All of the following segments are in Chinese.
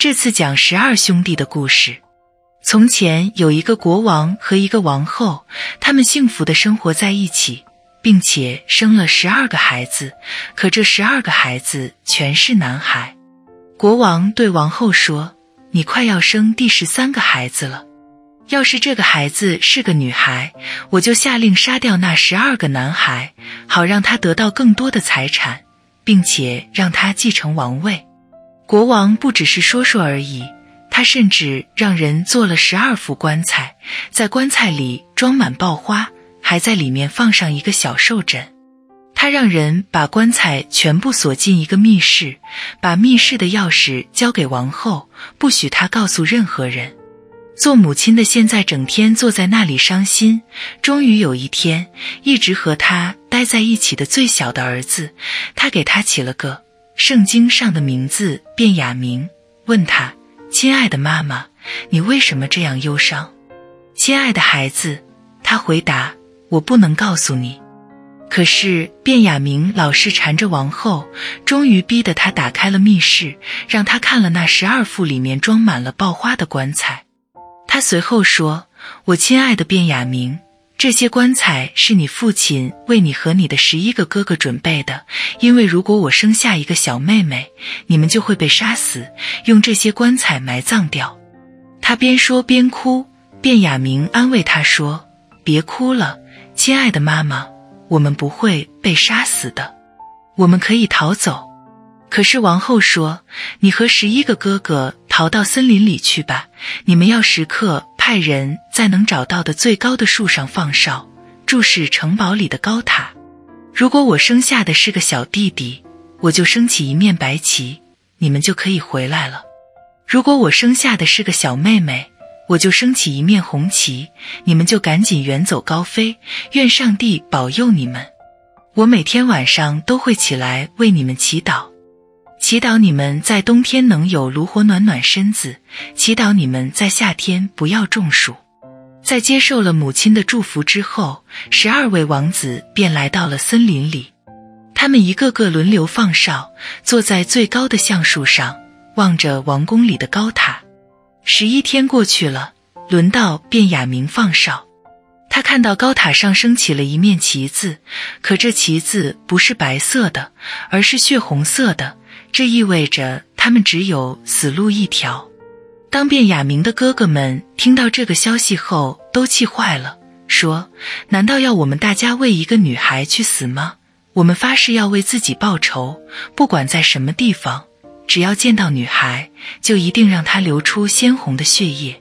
这次讲十二兄弟的故事。从前有一个国王和一个王后，他们幸福的生活在一起，并且生了十二个孩子。可这十二个孩子全是男孩。国王对王后说：“你快要生第十三个孩子了。要是这个孩子是个女孩，我就下令杀掉那十二个男孩，好让他得到更多的财产，并且让他继承王位。”国王不只是说说而已。他甚至让人做了十二副棺材，在棺材里装满爆花，还在里面放上一个小兽枕。他让人把棺材全部锁进一个密室，把密室的钥匙交给王后，不许她告诉任何人。做母亲的现在整天坐在那里伤心。终于有一天，一直和他待在一起的最小的儿子，他给他起了个圣经上的名字卞雅明，问他。亲爱的妈妈，你为什么这样忧伤？亲爱的孩子，他回答：“我不能告诉你。”可是卞雅明老是缠着王后，终于逼得他打开了密室，让他看了那十二副里面装满了爆花的棺材。他随后说：“我亲爱的卞雅明。”这些棺材是你父亲为你和你的十一个哥哥准备的，因为如果我生下一个小妹妹，你们就会被杀死，用这些棺材埋葬掉。他边说边哭，卞雅明安慰他说：“别哭了，亲爱的妈妈，我们不会被杀死的，我们可以逃走。”可是王后说：“你和十一个哥哥逃到森林里去吧，你们要时刻。”派人在能找到的最高的树上放哨，注视城堡里的高塔。如果我生下的是个小弟弟，我就升起一面白旗，你们就可以回来了；如果我生下的是个小妹妹，我就升起一面红旗，你们就赶紧远走高飞。愿上帝保佑你们！我每天晚上都会起来为你们祈祷。祈祷你们在冬天能有炉火暖暖身子，祈祷你们在夏天不要中暑。在接受了母亲的祝福之后，十二位王子便来到了森林里。他们一个个轮流放哨，坐在最高的橡树上，望着王宫里的高塔。十一天过去了，轮到卞雅明放哨。他看到高塔上升起了一面旗子，可这旗子不是白色的，而是血红色的。这意味着他们只有死路一条。当卞雅明的哥哥们听到这个消息后，都气坏了，说：“难道要我们大家为一个女孩去死吗？我们发誓要为自己报仇，不管在什么地方，只要见到女孩，就一定让她流出鲜红的血液。”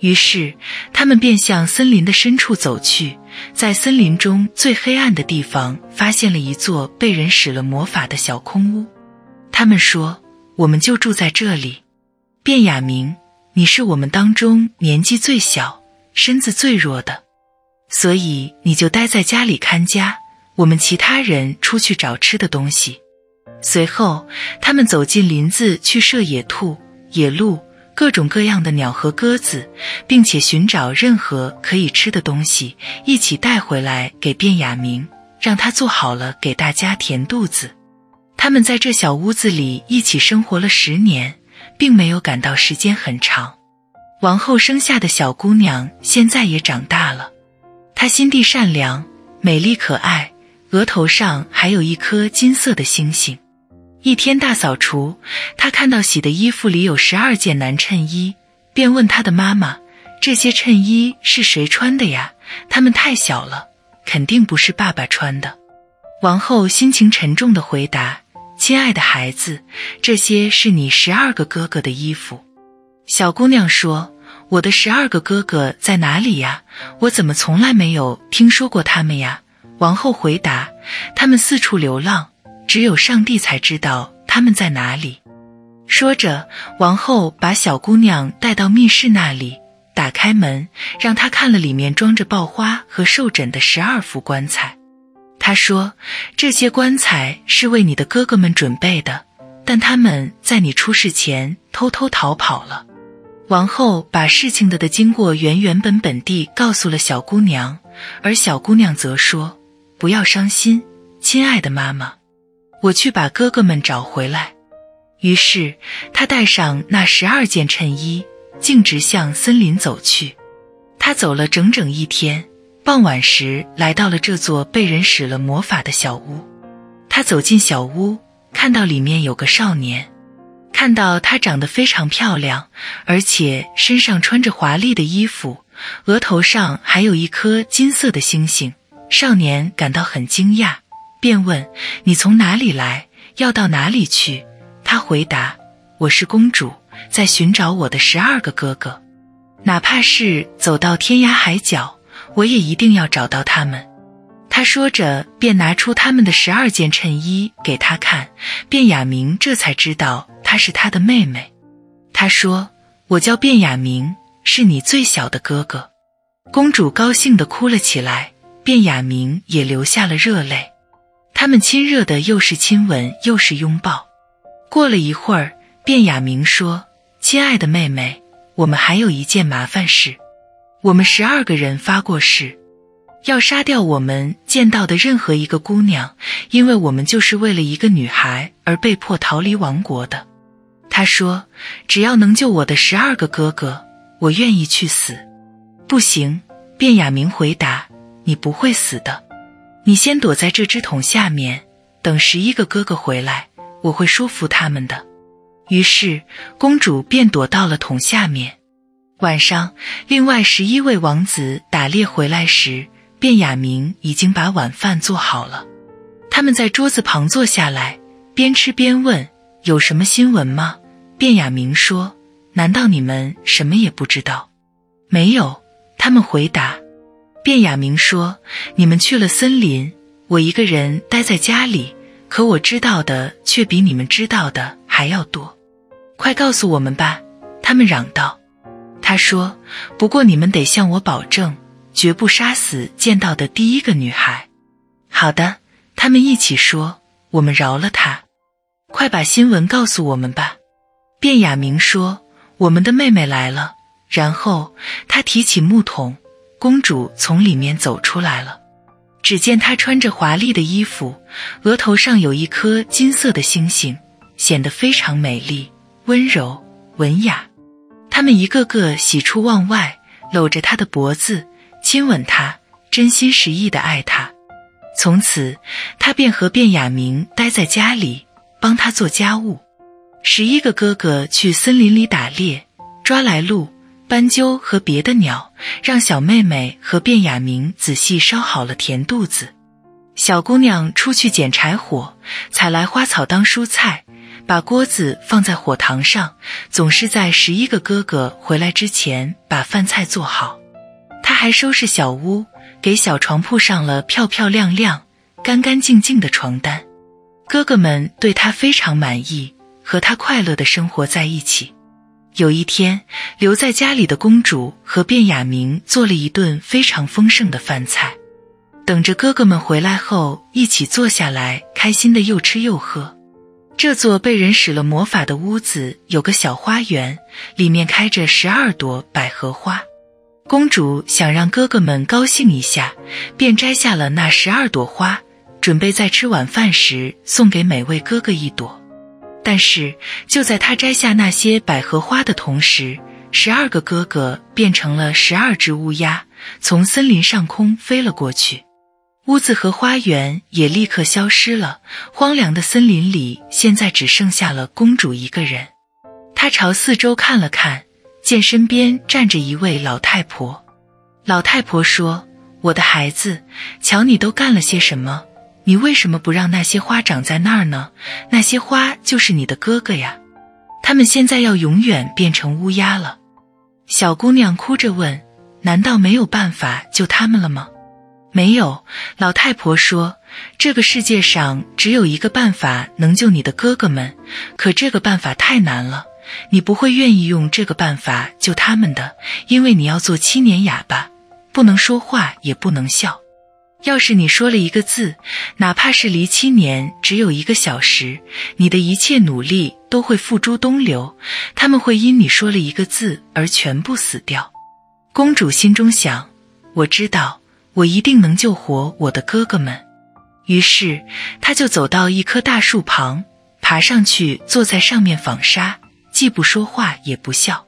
于是，他们便向森林的深处走去，在森林中最黑暗的地方，发现了一座被人使了魔法的小空屋。他们说：“我们就住在这里。”卞雅明，你是我们当中年纪最小、身子最弱的，所以你就待在家里看家。我们其他人出去找吃的东西。随后，他们走进林子去射野兔、野鹿、各种各样的鸟和鸽子，并且寻找任何可以吃的东西，一起带回来给卞雅明，让他做好了给大家填肚子。他们在这小屋子里一起生活了十年，并没有感到时间很长。王后生下的小姑娘现在也长大了，她心地善良、美丽可爱，额头上还有一颗金色的星星。一天大扫除，她看到洗的衣服里有十二件男衬衣，便问她的妈妈：“这些衬衣是谁穿的呀？他们太小了，肯定不是爸爸穿的。”王后心情沉重地回答。亲爱的孩子，这些是你十二个哥哥的衣服。小姑娘说：“我的十二个哥哥在哪里呀？我怎么从来没有听说过他们呀？”王后回答：“他们四处流浪，只有上帝才知道他们在哪里。”说着，王后把小姑娘带到密室那里，打开门，让她看了里面装着爆花和寿枕的十二副棺材。他说：“这些棺材是为你的哥哥们准备的，但他们在你出事前偷偷逃跑了。”王后把事情的的经过原原本本地告诉了小姑娘，而小姑娘则说：“不要伤心，亲爱的妈妈，我去把哥哥们找回来。”于是他带上那十二件衬衣，径直向森林走去。他走了整整一天，傍晚时来到了这座被人使了魔法的小屋。他走进小屋，看到里面有个少年，看到他长得非常漂亮，而且身上穿着华丽的衣服，额头上还有一颗金色的星星。少年感到很惊讶，便问：“你从哪里来？要到哪里去？”他回答：“我是公主，在寻找我的十二个哥哥，哪怕是走到天涯海角，我也一定要找到他们。”他说着，便拿出他们的十二件衬衣给他看。卞雅明这才知道她是他的妹妹。他说：“我叫卞雅明，是你最小的哥哥。”公主高兴地哭了起来，卞雅明也流下了热泪。他们亲热的又是亲吻又是拥抱。过了一会儿，卞雅明说：“亲爱的妹妹，我们还有一件麻烦事。我们十二个人发过誓，要杀掉我们见到的任何一个姑娘，因为我们就是为了一个女孩而被迫逃离王国的。”他说：“只要能救我的十二个哥哥，我愿意去死。”不行，卞雅明回答：“你不会死的，你先躲在这只桶下面，等十一个哥哥回来。”我会说服他们的。于是公主便躲到了桶下面。晚上，另外十一位王子打猎回来时，卞雅明已经把晚饭做好了。他们在桌子旁坐下来，边吃边问：“有什么新闻吗？”卞雅明说：“难道你们什么也不知道？”“没有。”他们回答。卞雅明说：“你们去了森林，我一个人待在家里。”可我知道的却比你们知道的还要多，快告诉我们吧！他们嚷道。他说：“不过你们得向我保证，绝不杀死见到的第一个女孩。”好的，他们一起说：“我们饶了她。”快把新闻告诉我们吧！卞雅明说：“我们的妹妹来了。”然后他提起木桶，公主从里面走出来了。只见她穿着华丽的衣服，额头上有一颗金色的星星，显得非常美丽、温柔、文雅。他们一个个喜出望外，搂着她的脖子，亲吻她，真心实意的爱她。从此，她便和卞雅明待在家里，帮他做家务。十一个哥哥去森林里打猎，抓来鹿。斑鸠和别的鸟让小妹妹和卞雅明仔细烧好了填肚子。小姑娘出去捡柴火，采来花草当蔬菜，把锅子放在火塘上，总是在十一个哥哥回来之前把饭菜做好。他还收拾小屋，给小床铺上了漂漂亮亮、干干净净的床单。哥哥们对他非常满意，和他快乐的生活在一起。有一天，留在家里的公主和卞雅明做了一顿非常丰盛的饭菜，等着哥哥们回来后一起坐下来，开心的又吃又喝。这座被人使了魔法的屋子有个小花园，里面开着十二朵百合花。公主想让哥哥们高兴一下，便摘下了那十二朵花，准备在吃晚饭时送给每位哥哥一朵。但是，就在他摘下那些百合花的同时，十二个哥哥变成了十二只乌鸦，从森林上空飞了过去。屋子和花园也立刻消失了。荒凉的森林里，现在只剩下了公主一个人。她朝四周看了看，见身边站着一位老太婆。老太婆说：“我的孩子，瞧你都干了些什么。”你为什么不让那些花长在那儿呢？那些花就是你的哥哥呀，他们现在要永远变成乌鸦了。小姑娘哭着问：“难道没有办法救他们了吗？”没有，老太婆说：“这个世界上只有一个办法能救你的哥哥们，可这个办法太难了，你不会愿意用这个办法救他们的，因为你要做七年哑巴，不能说话，也不能笑。”要是你说了一个字，哪怕是离七年只有一个小时，你的一切努力都会付诸东流。他们会因你说了一个字而全部死掉。公主心中想：我知道，我一定能救活我的哥哥们。于是，他就走到一棵大树旁，爬上去坐在上面纺纱，既不说话也不笑。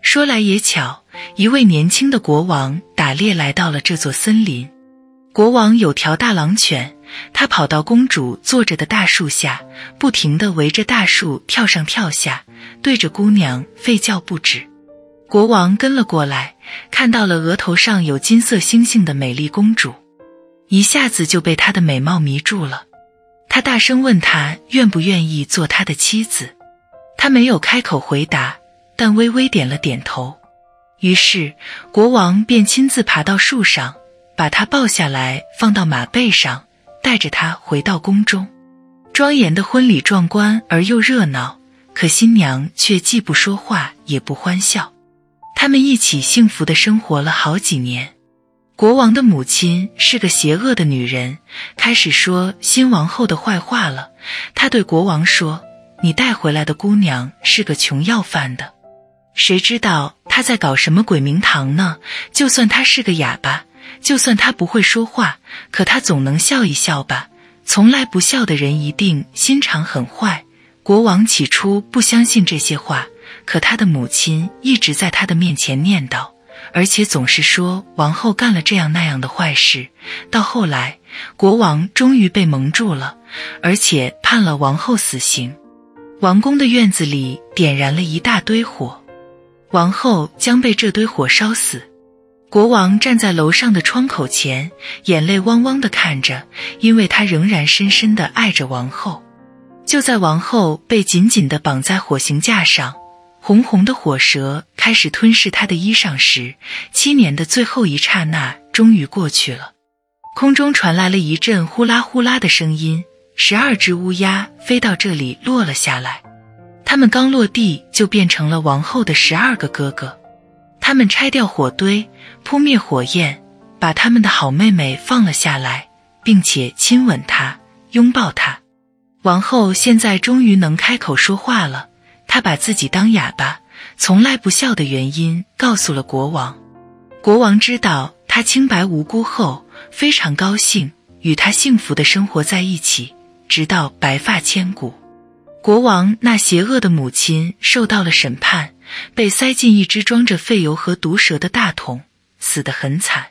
说来也巧，一位年轻的国王打猎来到了这座森林。国王有条大狼犬，他跑到公主坐着的大树下，不停地围着大树跳上跳下，对着姑娘吠叫不止。国王跟了过来，看到了额头上有金色星星的美丽公主，一下子就被她的美貌迷住了。他大声问她愿不愿意做他的妻子，她没有开口回答。但微微点了点头，于是国王便亲自爬到树上，把她抱下来，放到马背上，带着她回到宫中。庄严的婚礼壮观而又热闹，可新娘却既不说话也不欢笑。他们一起幸福的生活了好几年。国王的母亲是个邪恶的女人，开始说新王后的坏话了。她对国王说：“你带回来的姑娘是个穷要饭的。”谁知道她在搞什么鬼名堂呢？就算她是个哑巴，就算她不会说话，可她总能笑一笑吧。从来不笑的人一定心肠很坏。国王起初不相信这些话，可他的母亲一直在他的面前念叨，而且总是说王后干了这样那样的坏事。到后来，国王终于被蒙住了，而且判了王后死刑。王宫的院子里点燃了一大堆火。王后将被这堆火烧死，国王站在楼上的窗口前，眼泪汪汪地看着，因为他仍然深深地爱着王后。就在王后被紧紧地绑在火刑架上，红红的火舌开始吞噬她的衣裳时，七年的最后一刹那终于过去了。空中传来了一阵呼啦呼啦的声音，十二只乌鸦飞到这里落了下来。他们刚落地，就变成了王后的十二个哥哥。他们拆掉火堆，扑灭火焰，把他们的好妹妹放了下来，并且亲吻她，拥抱她。王后现在终于能开口说话了。他把自己当哑巴，从来不笑的原因告诉了国王。国王知道他清白无辜后，非常高兴，与他幸福的生活在一起，直到白发千古。国王那邪恶的母亲受到了审判，被塞进一只装着废油和毒蛇的大桶，死得很惨。